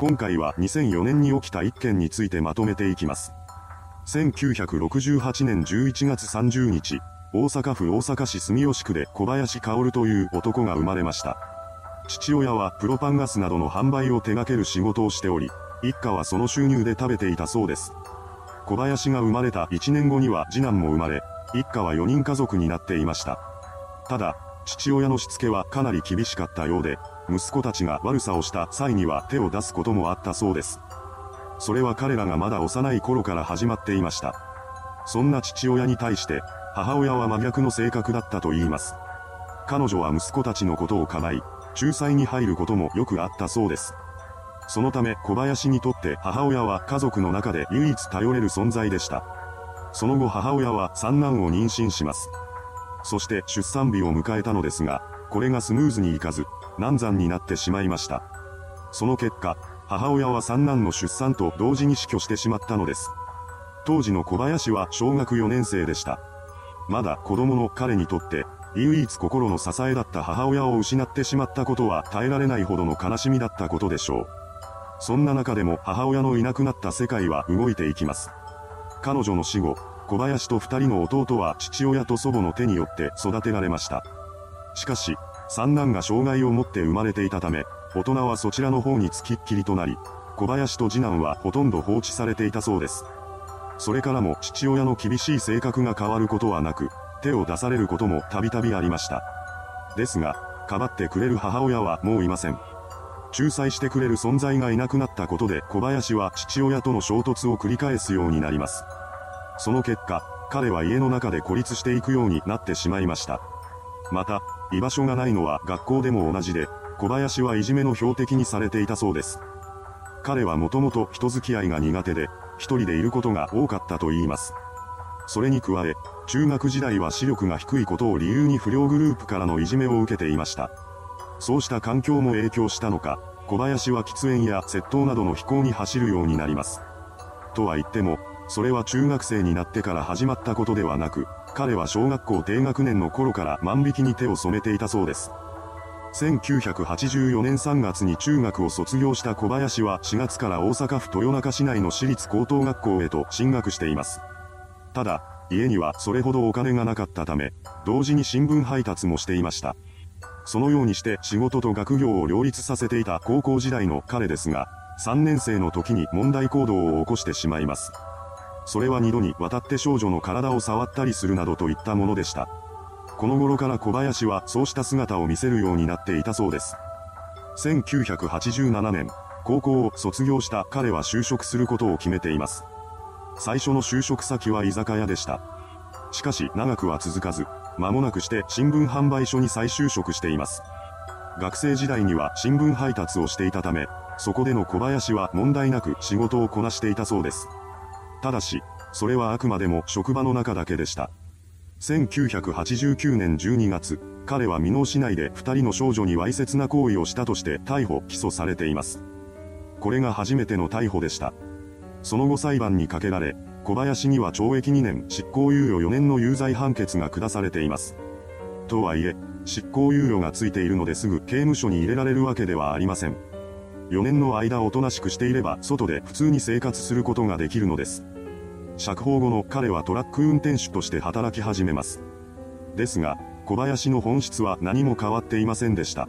今回は2004年に起きた一件についてまとめていきます。1968年11月30日、大阪府大阪市住吉区で小林薫という男が生まれました。父親はプロパンガスなどの販売を手掛ける仕事をしており、一家はその収入で食べていたそうです。小林が生まれた1年後には次男も生まれ、一家は4人家族になっていました。ただ、父親のしつけはかなり厳しかったようで、息子たちが悪さをした際には手を出すこともあったそうです。それは彼らがまだ幼い頃から始まっていました。そんな父親に対して、母親は真逆の性格だったと言います。彼女は息子たちのことをかない、仲裁に入ることもよくあったそうです。そのため小林にとって母親は家族の中で唯一頼れる存在でした。その後母親は三男を妊娠します。そして出産日を迎えたのですが、これがスムーズにいかず、難産になってしまいました。その結果、母親は三男の出産と同時に死去してしまったのです。当時の小林は小学4年生でした。まだ子供の彼にとって、唯一心の支えだった母親を失ってしまったことは耐えられないほどの悲しみだったことでしょう。そんな中でも母親のいなくなった世界は動いていきます。彼女の死後、小林と二人の弟は父親と祖母の手によって育てられました。しかし、三男が障害を持って生まれていたため、大人はそちらの方につきっきりとなり、小林と次男はほとんど放置されていたそうです。それからも父親の厳しい性格が変わることはなく、手を出されることもたびたびありました。ですが、かばってくれる母親はもういません。仲裁してくれる存在がいなくなったことで小林は父親との衝突を繰り返すようになります。その結果、彼は家の中で孤立していくようになってしまいました。また、居場所がないのは学校でも同じで、小林はいじめの標的にされていたそうです。彼はもともと人付き合いが苦手で、一人でいることが多かったと言います。それに加え、中学時代は視力が低いことを理由に不良グループからのいじめを受けていました。そうした環境も影響したのか、小林は喫煙や窃盗などの非行に走るようになります。とは言っても、それは中学生になってから始まったことではなく、彼は小学校低学年の頃から万引きに手を染めていたそうです。1984年3月に中学を卒業した小林は4月から大阪府豊中市内の私立高等学校へと進学しています。ただ、家にはそれほどお金がなかったため、同時に新聞配達もしていました。そのようにして仕事と学業を両立させていた高校時代の彼ですが、3年生の時に問題行動を起こしてしまいます。それは二度にわたって少女の体を触ったりするなどといったものでした。この頃から小林はそうした姿を見せるようになっていたそうです。1987年、高校を卒業した彼は就職することを決めています。最初の就職先は居酒屋でした。しかし長くは続かず、間もなくして新聞販売所に再就職しています。学生時代には新聞配達をしていたため、そこでの小林は問題なく仕事をこなしていたそうです。ただし、それはあくまでも職場の中だけでした。1989年12月、彼は箕面市内で2人の少女にわいせつな行為をしたとして逮捕・起訴されています。これが初めての逮捕でした。その後裁判にかけられ、小林には懲役2年執行猶予4年の有罪判決が下されています。とはいえ、執行猶予がついているのですぐ刑務所に入れられるわけではありません。4年の間おとなしくしていれば外で普通に生活することができるのです。釈放後の彼はトラック運転手として働き始めます。ですが、小林の本質は何も変わっていませんでした。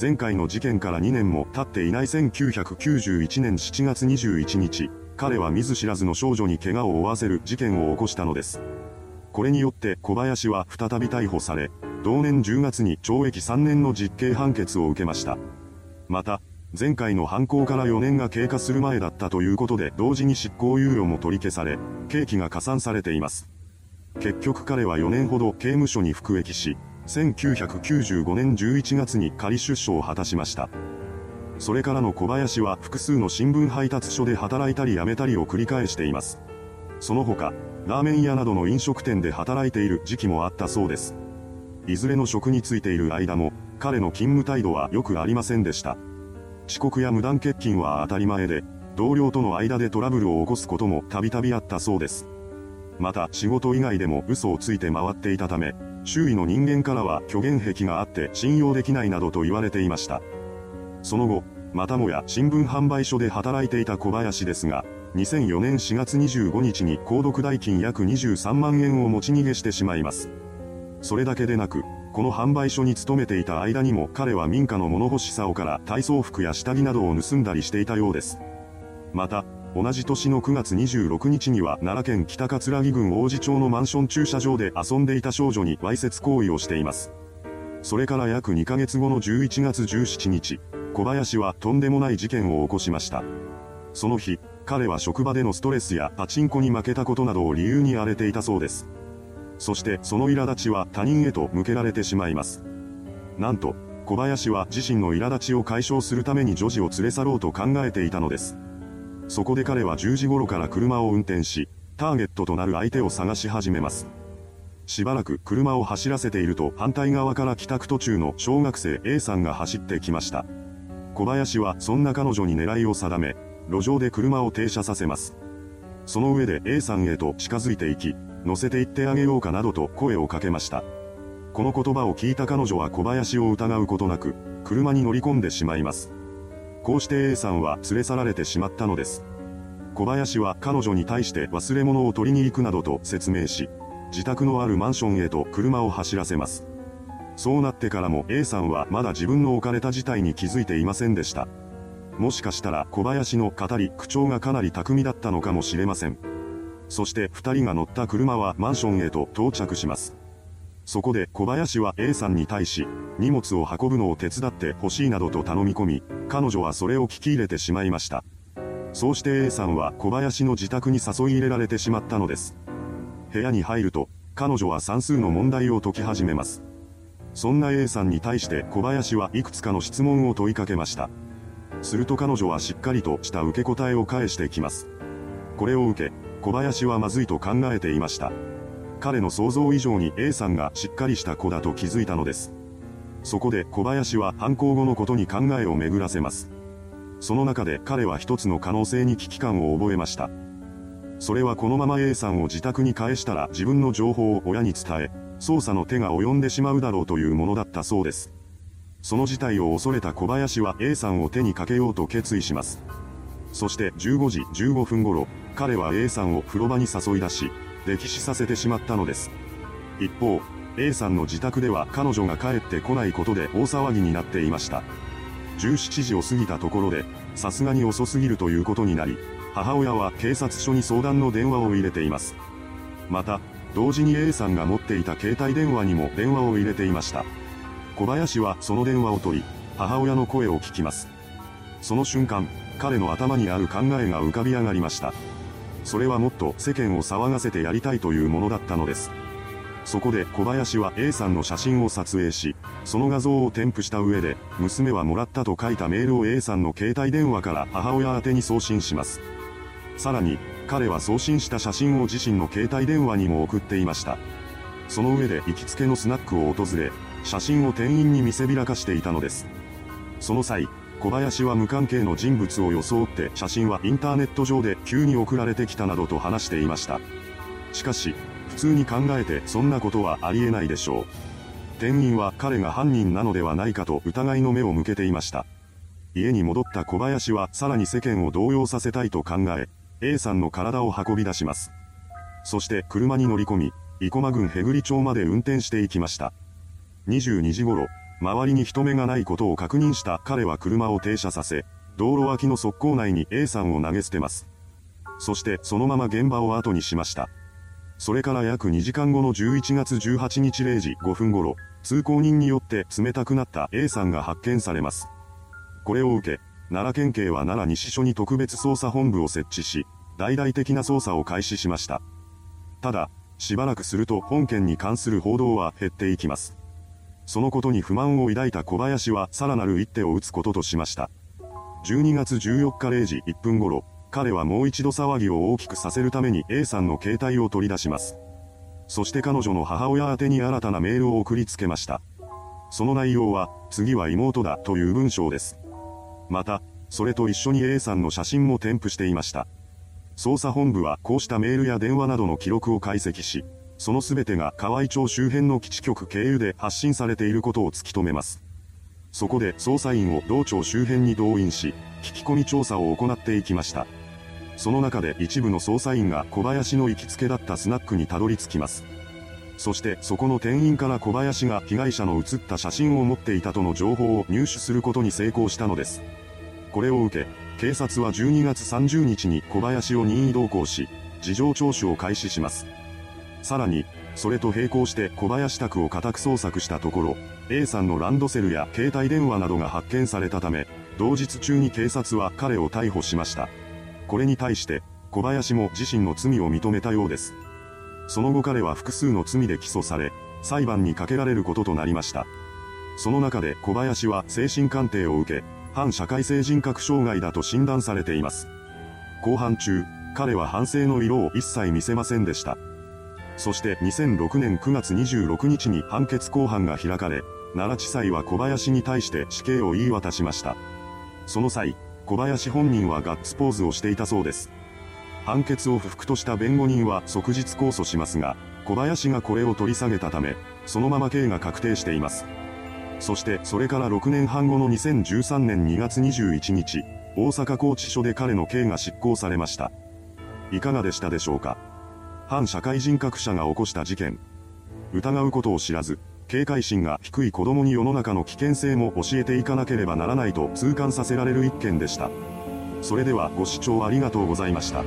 前回の事件から2年も経っていない1991年7月21日、彼は見ず知らずの少女に怪我を負わせる事件を起こしたのです。これによって小林は再び逮捕され、同年10月に懲役3年の実刑判決を受けました。また、前回の犯行から4年が経過する前だったということで同時に執行猶予も取り消され、刑期が加算されています。結局彼は4年ほど刑務所に服役し、1995年11月に仮出所を果たしました。それからの小林は複数の新聞配達所で働いたり辞めたりを繰り返しています。その他、ラーメン屋などの飲食店で働いている時期もあったそうです。いずれの職に就いている間も、彼の勤務態度はよくありませんでした。遅刻や無断欠勤は当たり前で、同僚との間でトラブルを起こすこともたびたびあったそうです。また仕事以外でも嘘をついて回っていたため、周囲の人間からは虚言癖があって信用できないなどと言われていました。その後、またもや新聞販売所で働いていた小林ですが、2004年4月25日に購読代金約23万円を持ち逃げしてしまいます。それだけでなく、この販売所に勤めていた間にも彼は民家の物干し竿から体操服や下着などを盗んだりしていたようです。また、同じ年の9月26日には奈良県北葛城郡王子町のマンション駐車場で遊んでいた少女にわいせつ行為をしています。それから約2ヶ月後の11月17日、小林はとんでもない事件を起こしました。その日、彼は職場でのストレスやパチンコに負けたことなどを理由に荒れていたそうです。そしてその苛立ちは他人へと向けられてしまいます。なんと、小林は自身の苛立ちを解消するために女児を連れ去ろうと考えていたのです。そこで彼は10時頃から車を運転し、ターゲットとなる相手を探し始めます。しばらく車を走らせていると反対側から帰宅途中の小学生 A さんが走ってきました。小林はそんな彼女に狙いを定め、路上で車を停車させます。その上で A さんへと近づいていき、乗せて行ってあげようかなどと声をかけました。この言葉を聞いた彼女は小林を疑うことなく、車に乗り込んでしまいます。こうして A さんは連れ去られてしまったのです。小林は彼女に対して忘れ物を取りに行くなどと説明し、自宅のあるマンションへと車を走らせます。そうなってからも A さんはまだ自分の置かれた事態に気づいていませんでした。もしかしたら小林の語り口調がかなり巧みだったのかもしれません。そして二人が乗った車はマンションへと到着します。そこで小林は A さんに対し、荷物を運ぶのを手伝ってほしいなどと頼み込み、彼女はそれを聞き入れてしまいました。そうして A さんは小林の自宅に誘い入れられてしまったのです。部屋に入ると、彼女は算数の問題を解き始めます。そんな A さんに対して小林はいくつかの質問を問いかけました。すると彼女はしっかりとした受け答えを返してきます。これを受け、小林はまずいと考えていました。彼の想像以上に A さんがしっかりした子だと気づいたのです。そこで小林は犯行後のことに考えを巡らせます。その中で彼は一つの可能性に危機感を覚えました。それはこのまま A さんを自宅に返したら自分の情報を親に伝え、捜査の手が及んでしまうだろうというものだったそうです。その事態を恐れた小林は A さんを手にかけようと決意します。そして15時15分頃、彼は A さんを風呂場に誘い出し、溺死させてしまったのです。一方、A さんの自宅では彼女が帰ってこないことで大騒ぎになっていました。17時を過ぎたところで、さすがに遅すぎるということになり、母親は警察署に相談の電話を入れています。また、同時に A さんが持っていた携帯電話にも電話を入れていました。小林はその電話を取り、母親の声を聞きます。その瞬間、彼の頭にある考えが浮かび上がりました。それはもっと世間を騒がせてやりたいというものだったのです。そこで小林は A さんの写真を撮影し、その画像を添付した上で、娘はもらったと書いたメールを A さんの携帯電話から母親宛に送信します。さらに、彼は送信した写真を自身の携帯電話にも送っていました。その上で行きつけのスナックを訪れ、写真を店員に見せびらかしていたのです。その際、小林は無関係の人物を装って写真はインターネット上で急に送られてきたなどと話していました。しかし、普通に考えてそんなことはありえないでしょう。店員は彼が犯人なのではないかと疑いの目を向けていました。家に戻った小林はさらに世間を動揺させたいと考え、A さんの体を運び出します。そして車に乗り込み、生駒郡へぐり町まで運転していきました。22時頃、周りに人目がないことを確認した彼は車を停車させ、道路脇の側溝内に A さんを投げ捨てます。そしてそのまま現場を後にしました。それから約2時間後の11月18日0時5分頃、通行人によって冷たくなった A さんが発見されます。これを受け、奈良県警は奈良西署に特別捜査本部を設置し、大々的な捜査を開始しました。ただ、しばらくすると本件に関する報道は減っていきます。そのことに不満を抱いた小林はさらなる一手を打つこととしました。12月14日0時1分頃、彼はもう一度騒ぎを大きくさせるために A さんの携帯を取り出します。そして彼女の母親宛に新たなメールを送りつけました。その内容は、次は妹だという文章です。また、それと一緒に A さんの写真も添付していました。捜査本部はこうしたメールや電話などの記録を解析し、その全てが河合町周辺の基地局経由で発信されていることを突き止めます。そこで捜査員を道庁周辺に動員し、聞き込み調査を行っていきました。その中で一部の捜査員が小林の行きつけだったスナックにたどり着きます。そしてそこの店員から小林が被害者の写った写真を持っていたとの情報を入手することに成功したのです。これを受け、警察は12月30日に小林を任意同行し、事情聴取を開始します。さらに、それと並行して小林宅を家宅捜索したところ、A さんのランドセルや携帯電話などが発見されたため、同日中に警察は彼を逮捕しました。これに対して、小林も自身の罪を認めたようです。その後彼は複数の罪で起訴され、裁判にかけられることとなりました。その中で小林は精神鑑定を受け、反社会性人格障害だと診断されています。後半中、彼は反省の色を一切見せませんでした。そして2006年9月26日に判決公判が開かれ、奈良地裁は小林に対して死刑を言い渡しました。その際、小林本人はガッツポーズをしていたそうです。判決を不服とした弁護人は即日控訴しますが、小林がこれを取り下げたため、そのまま刑が確定しています。そしてそれから6年半後の2013年2月21日、大阪拘置所で彼の刑が執行されました。いかがでしたでしょうか？反社会人格者が起こした事件。疑うことを知らず、警戒心が低い子供に世の中の危険性も教えていかなければならないと痛感させられる一件でした。それではご視聴ありがとうございました。